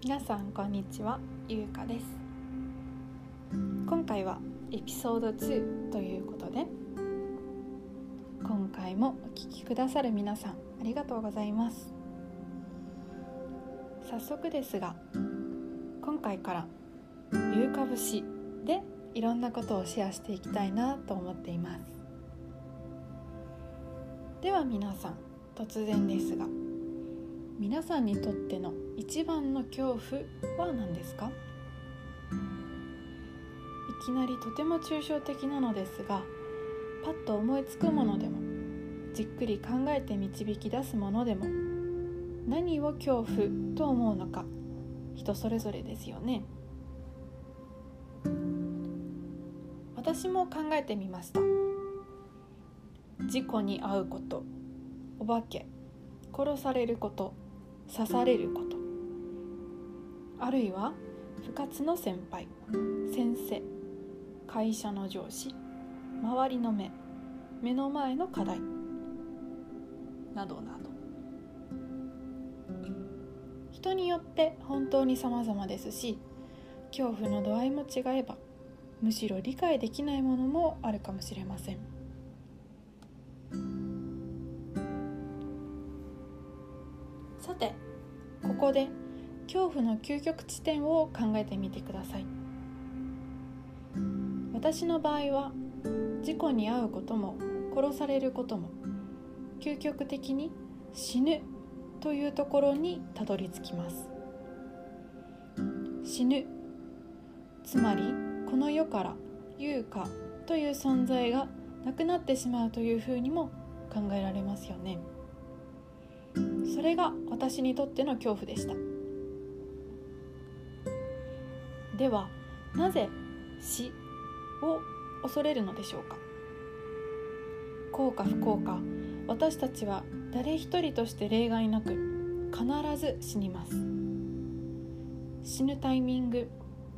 皆さんこんにちは。ゆうかです。今回はエピソード2ということで今回もお聴きくださる皆さんありがとうございます。早速ですが今回からゆうか節でいろんなことをシェアしていきたいなと思っています。では皆さん突然ですが皆さんにとっての一番の恐怖は何ですか？いきなりとても抽象的なのですがパッと思いつくものでもじっくり考えて導き出すものでも何を恐怖と思うのか人それぞれですよね。私も考えてみました。事故に遭うことお化け殺されること刺されること。あるいは部活の先輩先生会社の上司周りの目目の前の課題などなど。人によって本当に様々ですし恐怖の度合いも違えばむしろ理解できないものもあるかもしれません。さてここで恐怖の究極地点を考えてみてください。私の場合は事故に遭うことも殺されることも究極的に死ぬというところにたどり着きます。死ぬ。つまりこの世から優香という存在がなくなってしまうというふうにも考えられますよね。それが私にとっての恐怖でした。ではなぜ死を恐れるのでしょうか？幸か不幸か私たちは誰一人として例外なく必ず死にます。死ぬタイミング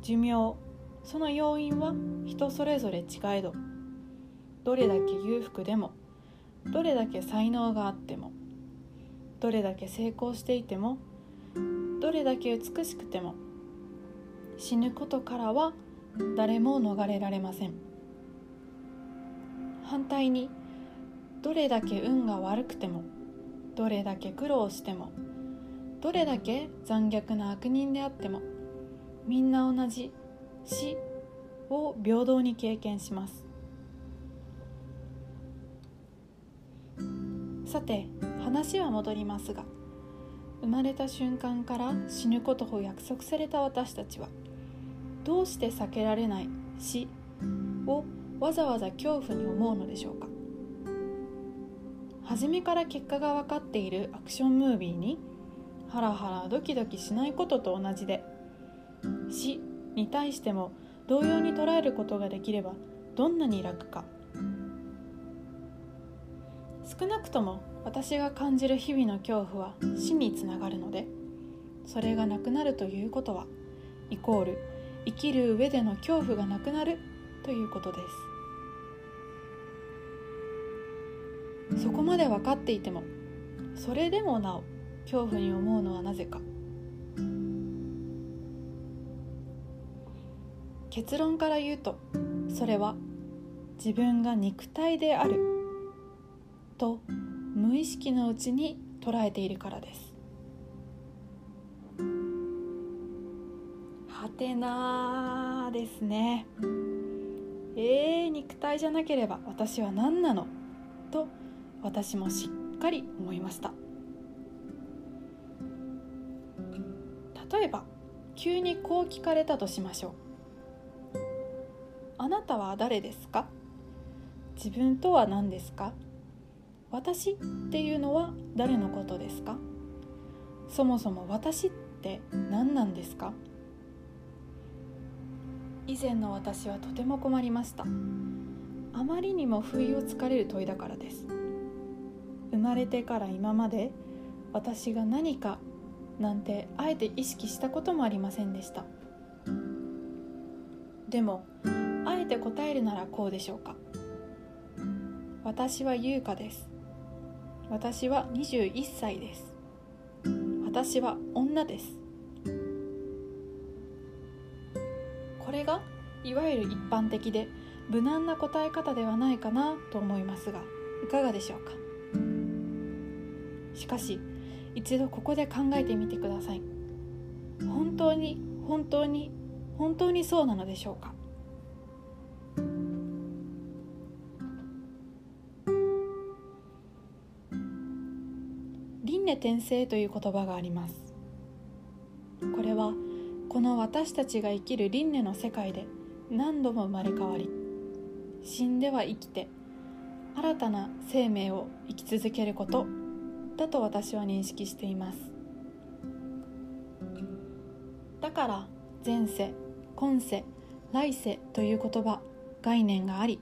寿命その要因は人それぞれ違えどどれだけ裕福でもどれだけ才能があってもどれだけ成功していてもどれだけ美しくても死ぬことからは誰も逃れられません。反対にどれだけ運が悪くてもどれだけ苦労してもどれだけ残虐な悪人であってもみんな同じ死を平等に経験します。さて話は戻りますが生まれた瞬間から死ぬことを約束された私たちはどうして避けられない死をわざわざ恐怖に思うのでしょうか？初めから結果が分かっているアクションムービーにハラハラドキドキしないことと同じで死に対しても同様に捉えることができればどんなに楽か。少なくとも私が感じる日々の恐怖は死につながるのでそれがなくなるということはイコール生きる上での恐怖がなくなるということです。そこまで分かっていてもそれでもなお恐怖に思うのはなぜか。結論から言うとそれは自分が肉体であると無意識のうちに捉えているからです。てなですね。えー、肉体じゃなければ私は何なの？と私もしっかり思いました。例えば急にこう聞かれたとしましょう。あなたは誰ですか？自分とは何ですか？私っていうのは誰のことですか？そもそも私って何なんですか？以前の私はとても困りました。あまりにも不意をつかれる問いだからです。生まれてから今まで私が何かなんてあえて意識したこともありませんでした。でもあえて答えるならこうでしょうか。私は優香です。私は21歳です。私は女です。これがいわゆる一般的で無難な答え方ではないかなと思いますがいかがでしょうか？しかし一度ここで考えてみてください。本当に本当に本当にそうなのでしょうか？輪廻転生という言葉があります。これはこの私たちが生きる輪廻の世界で何度も生まれ変わり死んでは生きて新たな生命を生き続けることだと私は認識しています。だから前世今世来世という言葉概念があり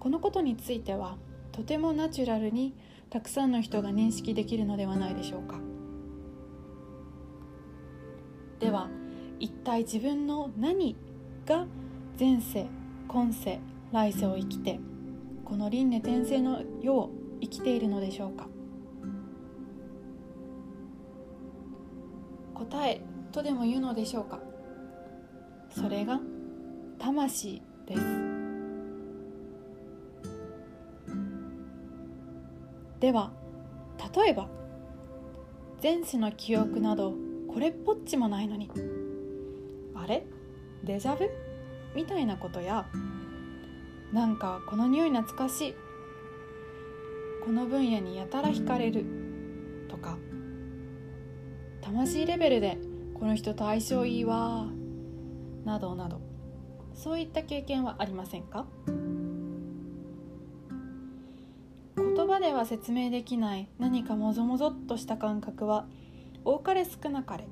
このことについてはとてもナチュラルにたくさんの人が認識できるのではないでしょうか。では一体自分の何が前世今世来世を生きてこの輪廻転生の世を生きているのでしょうか？答えとでも言うのでしょうか？それが魂です。では例えば前世の記憶などこれっぽっちもないのにデジャブみたいなことやなんかこの匂い懐かしい。この分野にやたら惹かれる。とか魂レベルでこの人と相性いいわ。などなど。そういった経験はありませんか？言葉では説明できない何かもぞもぞっとした感覚は多かれ少なかれ。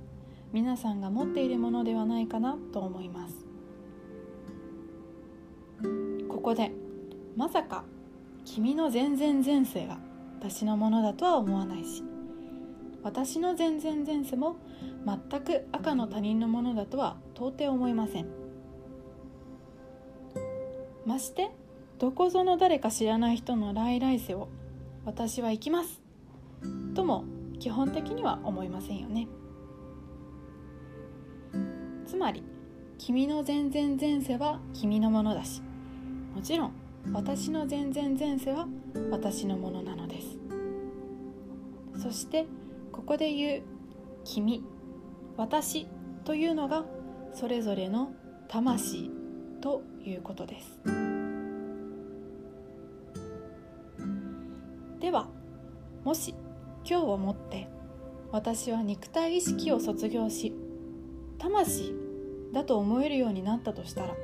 皆さんが持っているものではないかなと思います。ここでまさか君の全然前世が私のものだとは思わないし私の全然前世も全く赤の他人のものだとは到底思いません。ましてどこぞの誰か知らない人の来来世を私は行きますとも基本的には思いませんよね。つまり君の全然前世は君のものだしもちろん私の全然前世は私のものなのです。そしてここで言う「君」「私」というのがそれぞれの魂ということです。ではもし今日をもって私は肉体意識を卒業し魂だと思えるようになったとしたら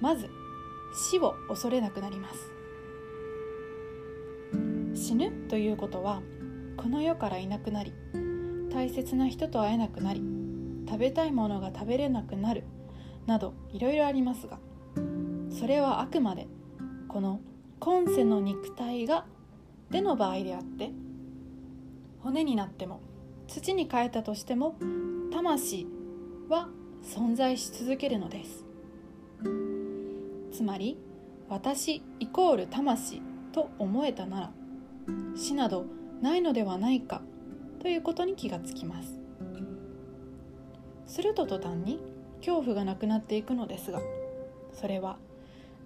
まず死を恐れなくなります。死ぬということはこの世からいなくなり大切な人と会えなくなり食べたいものが食べれなくなるなどいろいろありますがそれはあくまでこの今世の肉体がでの場合であって骨になっても土に変えたとしても魂は存在し続けるのです。つまり私イコール魂と思えたなら死などないのではないかということに気がつきます。すると途端に恐怖がなくなっていくのですがそれは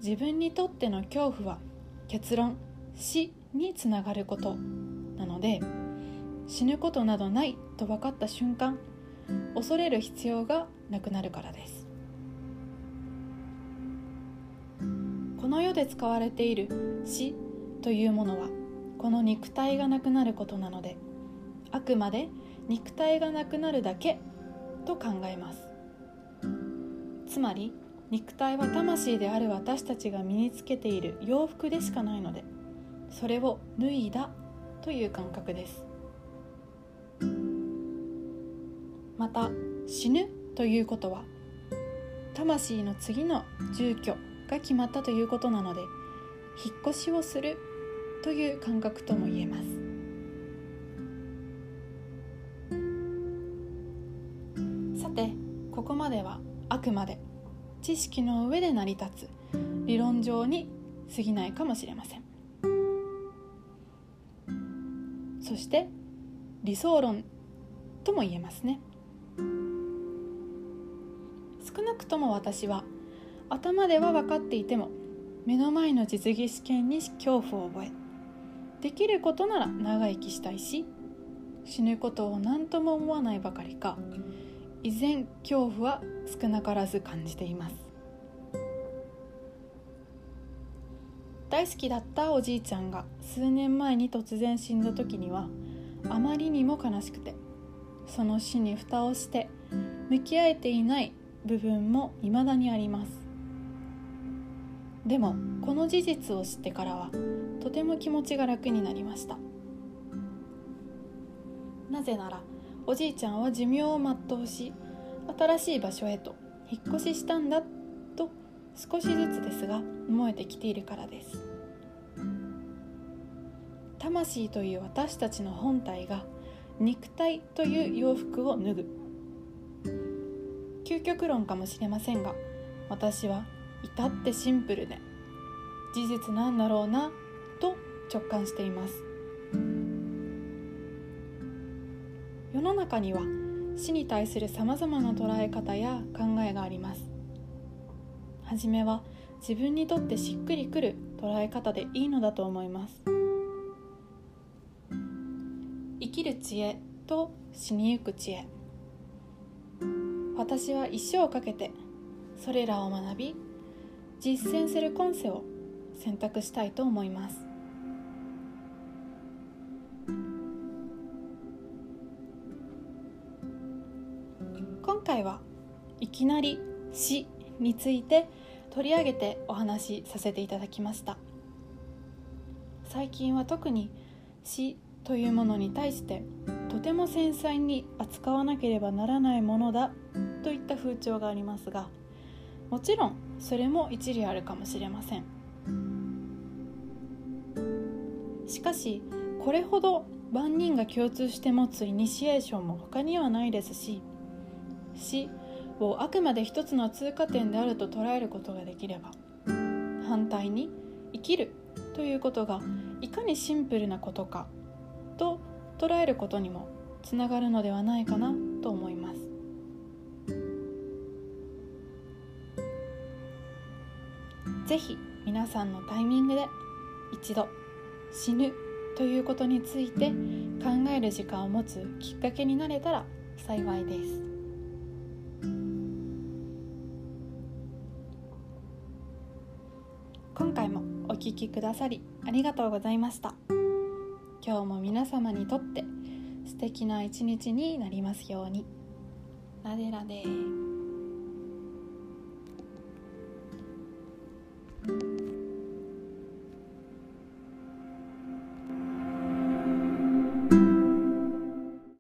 自分にとっての恐怖は結論死につながることなので死ぬことなどないと分かった瞬間恐れる必要がなくなるからです。この世で使われている死というものはこの肉体がなくなることなのであくまで肉体がなくなるだけと考えます。つまり肉体は魂である私たちが身につけている洋服でしかないのでそれを脱いだという感覚です。また死ぬということは魂の次の住居が決まったということなので引っ越しをするという感覚とも言えます。さてここまではあくまで知識の上で成り立つ理論上に過ぎないかもしれません。そして理想論とも言えますね。くとも私は頭では分かっていても目の前の実技試験に恐怖を覚えできることなら長生きしたいし死ぬことを何とも思わないばかりか依然恐怖は少なからず感じています。大好きだったおじいちゃんが数年前に突然死んだ時にはあまりにも悲しくてその死に蓋をして向き合えていない部分も未だにあります。でもこの事実を知ってからはとても気持ちが楽になりました。なぜならおじいちゃんは寿命を全うし新しい場所へと引っ越ししたんだと少しずつですが思えてきているからです魂という私たちの本体が肉体という洋服を脱ぐ究極論かもしれませんが私は至ってシンプルで事実なんだろうなと直感しています。世の中には死に対するさまざまな捉え方や考えがあります。はじめは自分にとってしっくりくる捉え方でいいのだと思います。生きる知恵と死にゆく知恵。私は一生かけてそれらを学び実践する今世を選択したいと思います。今回はいきなり死について取り上げてお話しさせていただきました。最近は特に死というものに対してとても繊細に扱わなければならないものだといった風潮がありますがもちろんそれも一理あるかもしれません。しかしこれほど万人が共通して持つイニシエーションも他にはないですし死をあくまで一つの通過点であると捉えることができれば反対に生きるということがいかにシンプルなことかと捉えることにもつながるのではないかなと思います。是非皆さんのタイミングで一度死ぬということについて考える時間を持つきっかけになれたら幸いです。今回もお聴きくださりありがとうございました。今日も皆様にとって素敵な一日になりますように。ラデラデ